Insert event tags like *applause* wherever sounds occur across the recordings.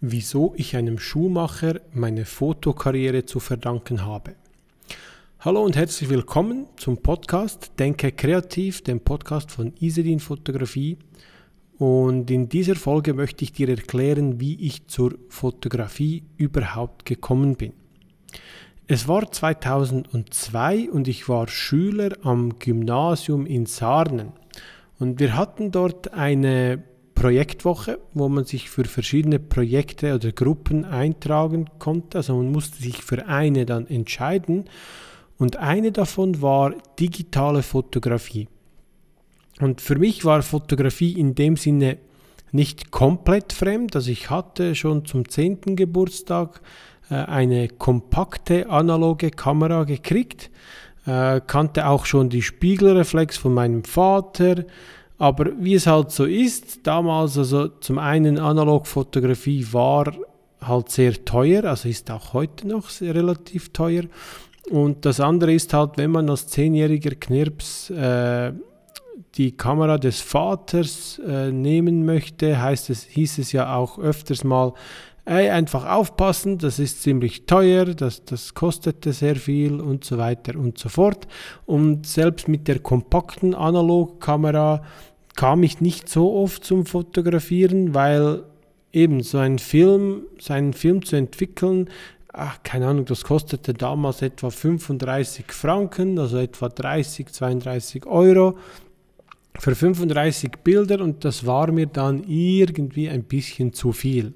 wieso ich einem Schuhmacher meine Fotokarriere zu verdanken habe. Hallo und herzlich willkommen zum Podcast Denke kreativ, dem Podcast von Isedin Fotografie. Und in dieser Folge möchte ich dir erklären, wie ich zur Fotografie überhaupt gekommen bin. Es war 2002 und ich war Schüler am Gymnasium in Sarnen. Und wir hatten dort eine Projektwoche, wo man sich für verschiedene Projekte oder Gruppen eintragen konnte. Also man musste sich für eine dann entscheiden. Und eine davon war digitale Fotografie. Und für mich war Fotografie in dem Sinne nicht komplett fremd. Also ich hatte schon zum 10. Geburtstag äh, eine kompakte analoge Kamera gekriegt, äh, kannte auch schon die Spiegelreflex von meinem Vater, aber wie es halt so ist, damals, also zum einen Analogfotografie war halt sehr teuer, also ist auch heute noch relativ teuer. Und das andere ist halt, wenn man als zehnjähriger Knirps äh, die Kamera des Vaters äh, nehmen möchte, heißt es, hieß es ja auch öfters mal, ey, einfach aufpassen, das ist ziemlich teuer, das, das kostete sehr viel und so weiter und so fort. Und selbst mit der kompakten Analogkamera kam ich nicht so oft zum Fotografieren, weil eben so ein Film, seinen Film zu entwickeln, ach, keine Ahnung, das kostete damals etwa 35 Franken, also etwa 30, 32 Euro für 35 Bilder und das war mir dann irgendwie ein bisschen zu viel.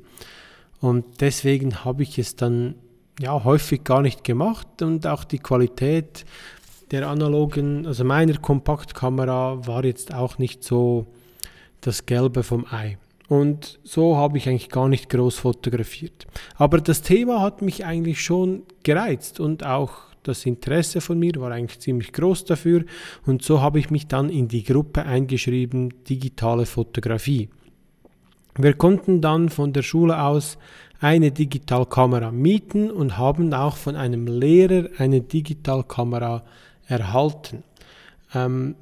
Und deswegen habe ich es dann ja häufig gar nicht gemacht und auch die Qualität der analogen, also meiner Kompaktkamera war jetzt auch nicht so das Gelbe vom Ei. Und so habe ich eigentlich gar nicht groß fotografiert. Aber das Thema hat mich eigentlich schon gereizt und auch das Interesse von mir war eigentlich ziemlich groß dafür. Und so habe ich mich dann in die Gruppe eingeschrieben, digitale Fotografie. Wir konnten dann von der Schule aus eine Digitalkamera mieten und haben auch von einem Lehrer eine Digitalkamera erhalten. Ähm,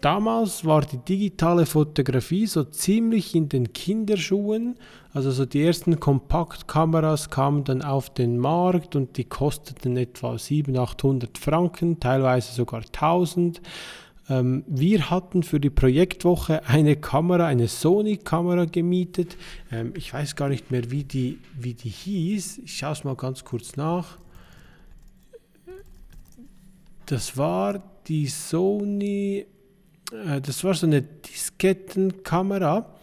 damals war die digitale Fotografie so ziemlich in den Kinderschuhen. Also so die ersten Kompaktkameras kamen dann auf den Markt und die kosteten etwa 700, 800 Franken, teilweise sogar 1000. Ähm, wir hatten für die Projektwoche eine Kamera, eine Sony-Kamera gemietet. Ähm, ich weiß gar nicht mehr, wie die, wie die hieß. Ich schaue es mal ganz kurz nach. Das war die Sony, äh, das war so eine Diskettenkamera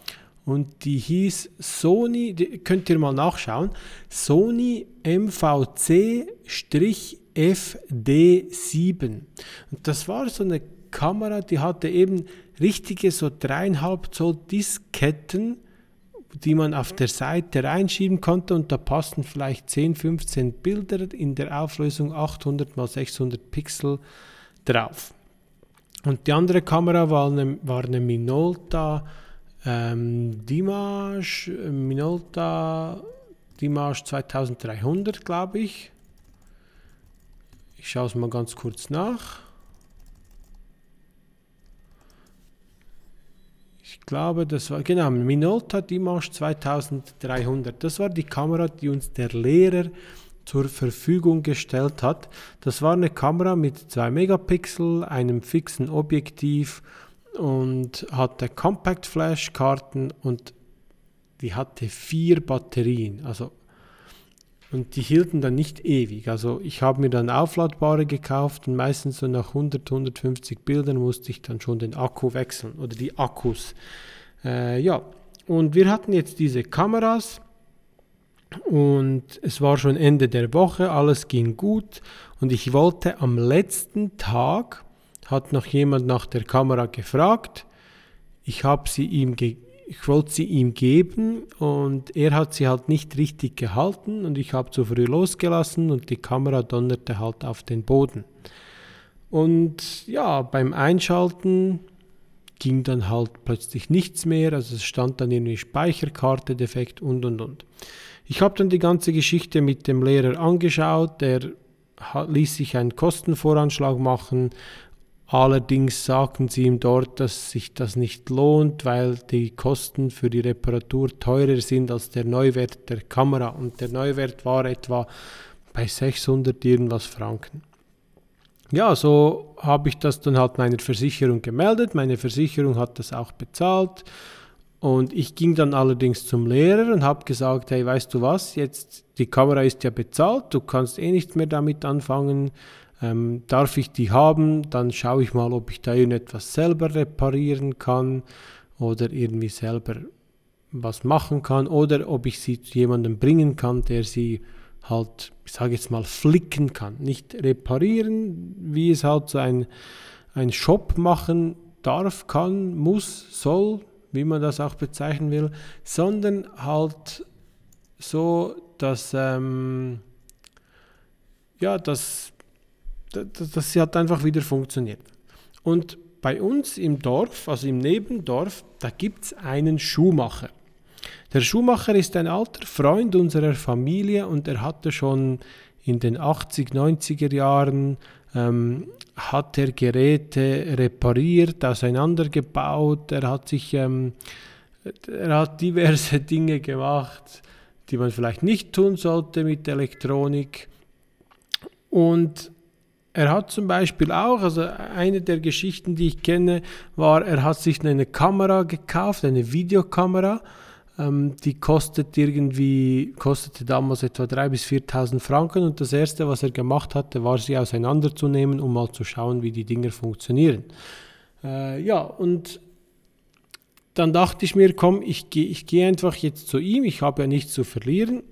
und die hieß Sony, die, könnt ihr mal nachschauen, Sony MVC-FD7. Und das war so eine Kamera, die hatte eben richtige so dreieinhalb Zoll Disketten die man auf der Seite reinschieben konnte und da passten vielleicht 10, 15 Bilder in der Auflösung 800 x 600 Pixel drauf. Und die andere Kamera war eine, war eine Minolta ähm, Dimash, Minolta Dimash 2300, glaube ich. Ich schaue es mal ganz kurz nach. Ich glaube, das war genau Minolta Dimash 2300. Das war die Kamera, die uns der Lehrer zur Verfügung gestellt hat. Das war eine Kamera mit 2 Megapixel, einem fixen Objektiv und hatte Compact Flash Karten und die hatte vier Batterien. Also und die hielten dann nicht ewig. Also ich habe mir dann aufladbare gekauft und meistens so nach 100, 150 Bildern musste ich dann schon den Akku wechseln oder die Akkus. Äh, ja, und wir hatten jetzt diese Kameras und es war schon Ende der Woche, alles ging gut und ich wollte am letzten Tag, hat noch jemand nach der Kamera gefragt, ich habe sie ihm gegeben ich wollte sie ihm geben und er hat sie halt nicht richtig gehalten und ich habe zu früh losgelassen und die Kamera donnerte halt auf den Boden. Und ja, beim Einschalten ging dann halt plötzlich nichts mehr, also es stand dann irgendwie Speicherkarte defekt und und und. Ich habe dann die ganze Geschichte mit dem Lehrer angeschaut, der ließ sich einen Kostenvoranschlag machen Allerdings sagten sie ihm dort, dass sich das nicht lohnt, weil die Kosten für die Reparatur teurer sind als der Neuwert der Kamera. Und der Neuwert war etwa bei 600 irgendwas Franken. Ja, so habe ich das dann halt meiner Versicherung gemeldet. Meine Versicherung hat das auch bezahlt. Und ich ging dann allerdings zum Lehrer und habe gesagt, hey, weißt du was, jetzt die Kamera ist ja bezahlt, du kannst eh nichts mehr damit anfangen ähm, darf ich die haben? Dann schaue ich mal, ob ich da irgendetwas selber reparieren kann oder irgendwie selber was machen kann oder ob ich sie zu jemandem bringen kann, der sie halt, ich sage jetzt mal, flicken kann. Nicht reparieren, wie es halt so ein, ein Shop machen darf, kann, muss, soll, wie man das auch bezeichnen will, sondern halt so, dass, ähm, ja, dass dass sie halt einfach wieder funktioniert. Und bei uns im Dorf, also im Nebendorf, da gibt es einen Schuhmacher. Der Schuhmacher ist ein alter Freund unserer Familie und er hatte schon in den 80, 90er Jahren ähm, hat er Geräte repariert, auseinandergebaut, er hat sich, ähm, er hat diverse *laughs* Dinge gemacht, die man vielleicht nicht tun sollte mit Elektronik. Und er hat zum Beispiel auch, also eine der Geschichten, die ich kenne, war, er hat sich eine Kamera gekauft, eine Videokamera. Ähm, die kostet irgendwie, kostete damals etwa 3.000 bis 4.000 Franken und das erste, was er gemacht hatte, war sie auseinanderzunehmen, um mal zu schauen, wie die Dinger funktionieren. Äh, ja, und dann dachte ich mir, komm, ich gehe ich geh einfach jetzt zu ihm, ich habe ja nichts zu verlieren.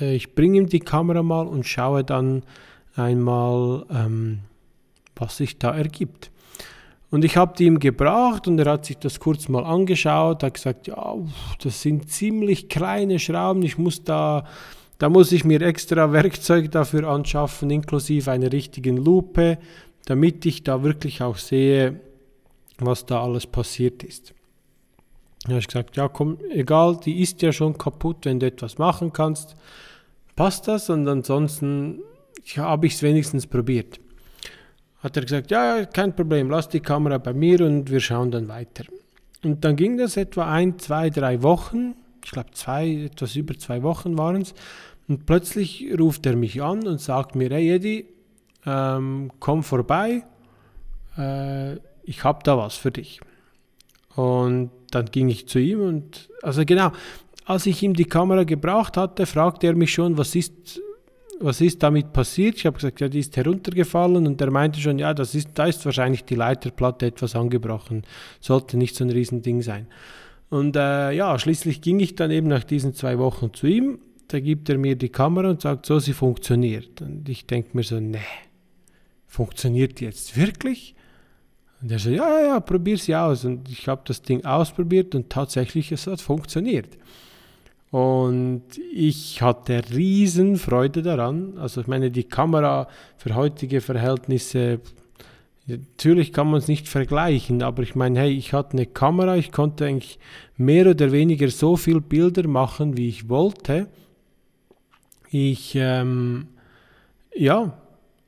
Äh, ich bringe ihm die Kamera mal und schaue dann, einmal, ähm, was sich da ergibt. Und ich habe die ihm gebracht und er hat sich das kurz mal angeschaut, hat gesagt, ja, das sind ziemlich kleine Schrauben, ich muss da, da muss ich mir extra Werkzeug dafür anschaffen, inklusive einer richtigen Lupe, damit ich da wirklich auch sehe, was da alles passiert ist. Da habe ich gesagt, ja komm, egal, die ist ja schon kaputt, wenn du etwas machen kannst, passt das und ansonsten habe ich es wenigstens probiert. Hat er gesagt, ja, kein Problem, lass die Kamera bei mir und wir schauen dann weiter. Und dann ging das etwa ein, zwei, drei Wochen, ich glaube zwei, etwas über zwei Wochen waren es, und plötzlich ruft er mich an und sagt mir, hey Eddie, ähm, komm vorbei, äh, ich habe da was für dich. Und dann ging ich zu ihm und, also genau, als ich ihm die Kamera gebracht hatte, fragte er mich schon, was ist, was ist damit passiert? Ich habe gesagt, ja, die ist heruntergefallen und er meinte schon, ja, das ist, da ist wahrscheinlich die Leiterplatte etwas angebrochen. Sollte nicht so ein Riesending sein. Und äh, ja, schließlich ging ich dann eben nach diesen zwei Wochen zu ihm. Da gibt er mir die Kamera und sagt, so, sie funktioniert. Und ich denke mir so, nee, funktioniert die jetzt wirklich? Und er so, ja, ja, ja, probier sie aus. Und ich habe das Ding ausprobiert und tatsächlich, es hat funktioniert. Und ich hatte riesen Freude daran. Also ich meine, die Kamera für heutige Verhältnisse, natürlich kann man es nicht vergleichen, aber ich meine, hey, ich hatte eine Kamera, ich konnte eigentlich mehr oder weniger so viel Bilder machen, wie ich wollte. Ich, ähm, ja,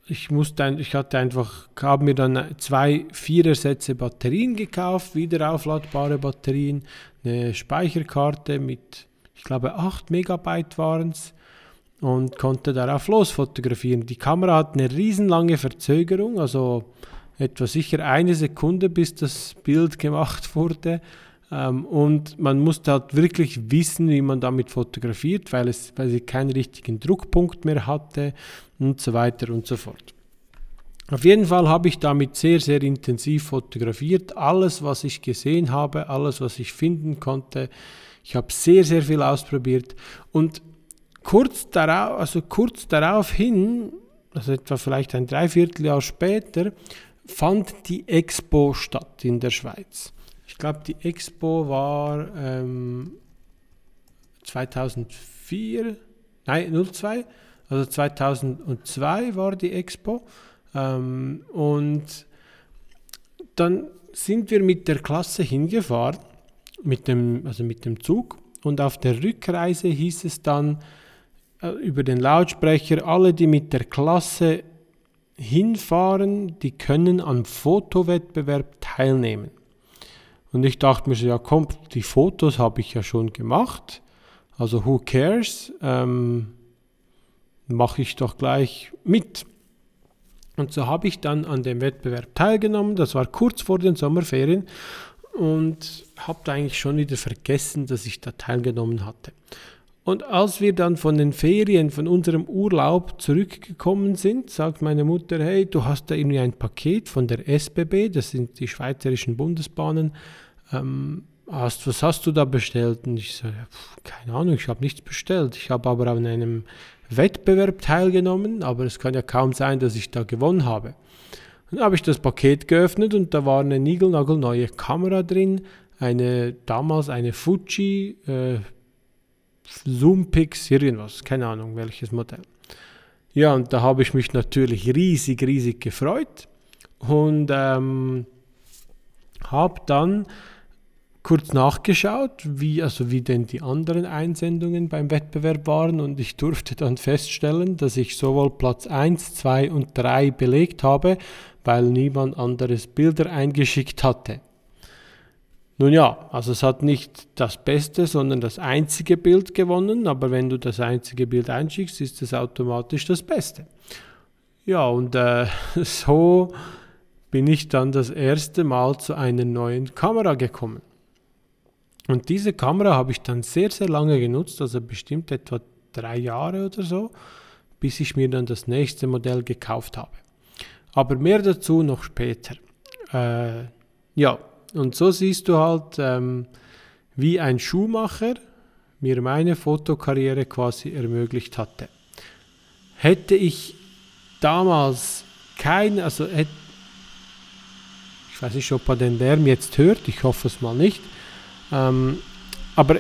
ich musste, ich hatte einfach, habe mir dann zwei Vierersätze Batterien gekauft, wieder aufladbare Batterien, eine Speicherkarte mit ich glaube 8 Megabyte waren es und konnte darauf losfotografieren. Die Kamera hat eine riesenlange Verzögerung, also etwa sicher eine Sekunde, bis das Bild gemacht wurde. Ähm, und man musste halt wirklich wissen, wie man damit fotografiert, weil, es, weil sie keinen richtigen Druckpunkt mehr hatte und so weiter und so fort. Auf jeden Fall habe ich damit sehr, sehr intensiv fotografiert. Alles, was ich gesehen habe, alles, was ich finden konnte, ich habe sehr, sehr viel ausprobiert und kurz darauf, also kurz darauf hin, also etwa vielleicht ein Dreivierteljahr später, fand die Expo statt in der Schweiz. Ich glaube, die Expo war ähm, 2004, nein, 02, also 2002 war die Expo. Ähm, und dann sind wir mit der Klasse hingefahren mit dem, also mit dem Zug. Und auf der Rückreise hieß es dann äh, über den Lautsprecher, alle, die mit der Klasse hinfahren, die können am Fotowettbewerb teilnehmen. Und ich dachte mir so, ja komm, die Fotos habe ich ja schon gemacht, also who cares, ähm, mache ich doch gleich mit. Und so habe ich dann an dem Wettbewerb teilgenommen, das war kurz vor den Sommerferien und habe eigentlich schon wieder vergessen, dass ich da teilgenommen hatte. Und als wir dann von den Ferien, von unserem Urlaub zurückgekommen sind, sagt meine Mutter, hey, du hast da irgendwie ein Paket von der SBB, das sind die Schweizerischen Bundesbahnen, ähm, hast, was hast du da bestellt? Und ich sage, so, keine Ahnung, ich habe nichts bestellt. Ich habe aber an einem Wettbewerb teilgenommen, aber es kann ja kaum sein, dass ich da gewonnen habe. Dann habe ich das Paket geöffnet und da war eine niegelnagelneue Kamera drin, eine damals eine Fuji äh, Zoompix irgendwas, keine Ahnung welches Modell. Ja, und da habe ich mich natürlich riesig, riesig gefreut und ähm, habe dann kurz nachgeschaut, wie, also wie denn die anderen Einsendungen beim Wettbewerb waren und ich durfte dann feststellen, dass ich sowohl Platz 1, 2 und 3 belegt habe, weil niemand anderes Bilder eingeschickt hatte. Nun ja, also es hat nicht das Beste, sondern das einzige Bild gewonnen, aber wenn du das einzige Bild einschickst, ist es automatisch das Beste. Ja, und äh, *laughs* so bin ich dann das erste Mal zu einer neuen Kamera gekommen. Und diese Kamera habe ich dann sehr, sehr lange genutzt, also bestimmt etwa drei Jahre oder so, bis ich mir dann das nächste Modell gekauft habe. Aber mehr dazu noch später. Äh, ja, und so siehst du halt, ähm, wie ein Schuhmacher mir meine Fotokarriere quasi ermöglicht hatte. Hätte ich damals kein, also hätte, ich weiß nicht, ob man den Lärm jetzt hört, ich hoffe es mal nicht, ähm, aber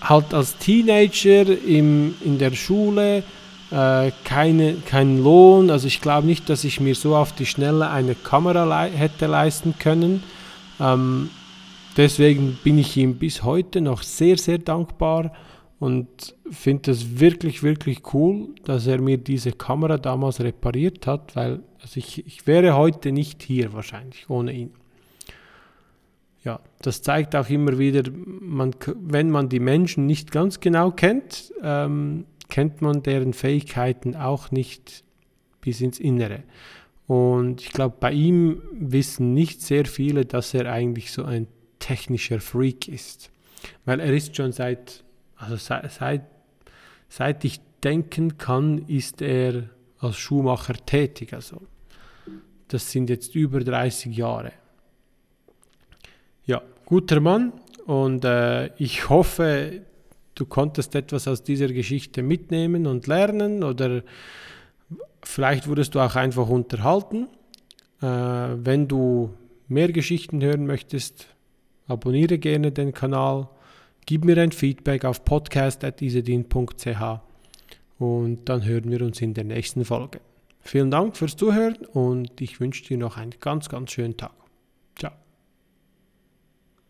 halt als Teenager im, in der Schule äh, keine, keinen Lohn. Also ich glaube nicht, dass ich mir so auf die Schnelle eine Kamera le hätte leisten können. Ähm, deswegen bin ich ihm bis heute noch sehr, sehr dankbar und finde es wirklich, wirklich cool, dass er mir diese Kamera damals repariert hat, weil also ich, ich wäre heute nicht hier wahrscheinlich ohne ihn ja, das zeigt auch immer wieder, man, wenn man die Menschen nicht ganz genau kennt, ähm, kennt man deren Fähigkeiten auch nicht bis ins Innere. Und ich glaube, bei ihm wissen nicht sehr viele, dass er eigentlich so ein technischer Freak ist. Weil er ist schon seit, also seit, seit, seit ich denken kann, ist er als Schuhmacher tätig. Also das sind jetzt über 30 Jahre. Ja, guter Mann und äh, ich hoffe, du konntest etwas aus dieser Geschichte mitnehmen und lernen oder vielleicht wurdest du auch einfach unterhalten. Äh, wenn du mehr Geschichten hören möchtest, abonniere gerne den Kanal, gib mir ein Feedback auf podcast.isedin.ch und dann hören wir uns in der nächsten Folge. Vielen Dank fürs Zuhören und ich wünsche dir noch einen ganz, ganz schönen Tag.